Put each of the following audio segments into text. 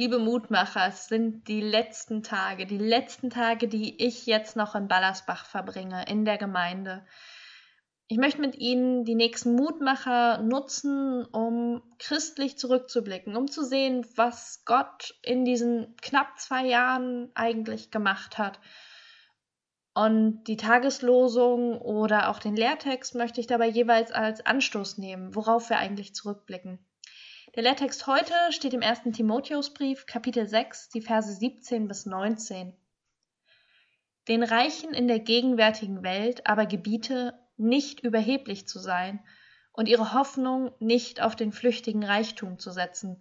Liebe Mutmacher, es sind die letzten Tage, die letzten Tage, die ich jetzt noch in Ballersbach verbringe, in der Gemeinde. Ich möchte mit Ihnen die nächsten Mutmacher nutzen, um christlich zurückzublicken, um zu sehen, was Gott in diesen knapp zwei Jahren eigentlich gemacht hat. Und die Tageslosung oder auch den Lehrtext möchte ich dabei jeweils als Anstoß nehmen, worauf wir eigentlich zurückblicken. Der Lehrtext heute steht im 1. Timotheusbrief, Kapitel 6, die Verse 17 bis 19. Den Reichen in der gegenwärtigen Welt aber gebiete, nicht überheblich zu sein und ihre Hoffnung nicht auf den flüchtigen Reichtum zu setzen,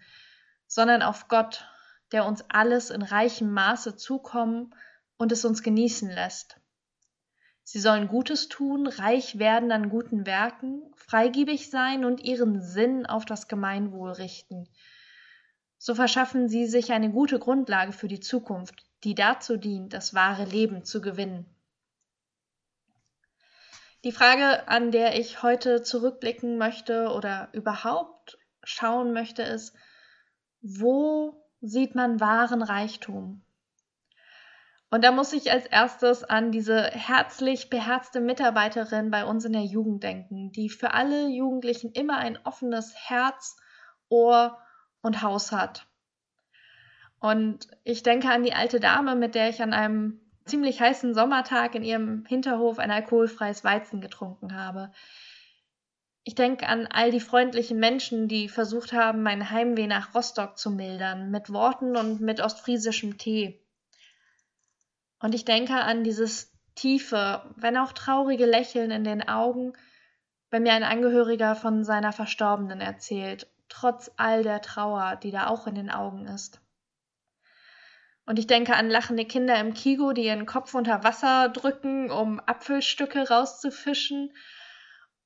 sondern auf Gott, der uns alles in reichem Maße zukommen und es uns genießen lässt. Sie sollen Gutes tun, reich werden an guten Werken, freigebig sein und ihren Sinn auf das Gemeinwohl richten. So verschaffen sie sich eine gute Grundlage für die Zukunft, die dazu dient, das wahre Leben zu gewinnen. Die Frage, an der ich heute zurückblicken möchte oder überhaupt schauen möchte, ist, wo sieht man wahren Reichtum? Und da muss ich als erstes an diese herzlich beherzte Mitarbeiterin bei uns in der Jugend denken, die für alle Jugendlichen immer ein offenes Herz, Ohr und Haus hat. Und ich denke an die alte Dame, mit der ich an einem ziemlich heißen Sommertag in ihrem Hinterhof ein alkoholfreies Weizen getrunken habe. Ich denke an all die freundlichen Menschen, die versucht haben, mein Heimweh nach Rostock zu mildern, mit Worten und mit ostfriesischem Tee. Und ich denke an dieses tiefe, wenn auch traurige Lächeln in den Augen, wenn mir ein Angehöriger von seiner Verstorbenen erzählt, trotz all der Trauer, die da auch in den Augen ist. Und ich denke an lachende Kinder im Kigo, die ihren Kopf unter Wasser drücken, um Apfelstücke rauszufischen,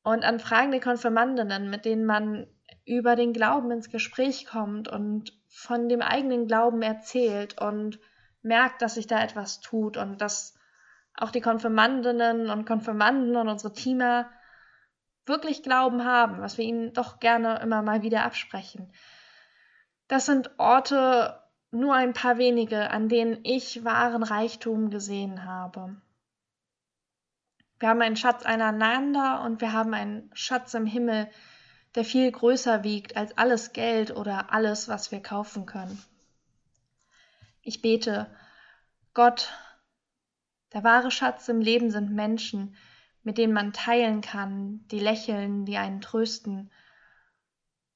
und an fragende Konfirmandinnen, mit denen man über den Glauben ins Gespräch kommt und von dem eigenen Glauben erzählt und merkt, dass sich da etwas tut und dass auch die Konfirmandinnen und Konfirmanden und unsere Teamer wirklich Glauben haben, was wir ihnen doch gerne immer mal wieder absprechen. Das sind Orte, nur ein paar wenige, an denen ich wahren Reichtum gesehen habe. Wir haben einen Schatz einander und wir haben einen Schatz im Himmel, der viel größer wiegt als alles Geld oder alles, was wir kaufen können. Ich bete, Gott, der wahre Schatz im Leben sind Menschen, mit denen man teilen kann, die lächeln, die einen trösten.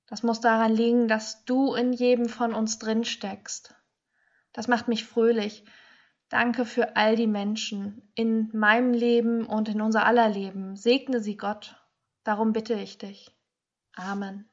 Das muss daran liegen, dass du in jedem von uns drin steckst. Das macht mich fröhlich. Danke für all die Menschen in meinem Leben und in unser aller Leben. Segne sie Gott. Darum bitte ich dich. Amen.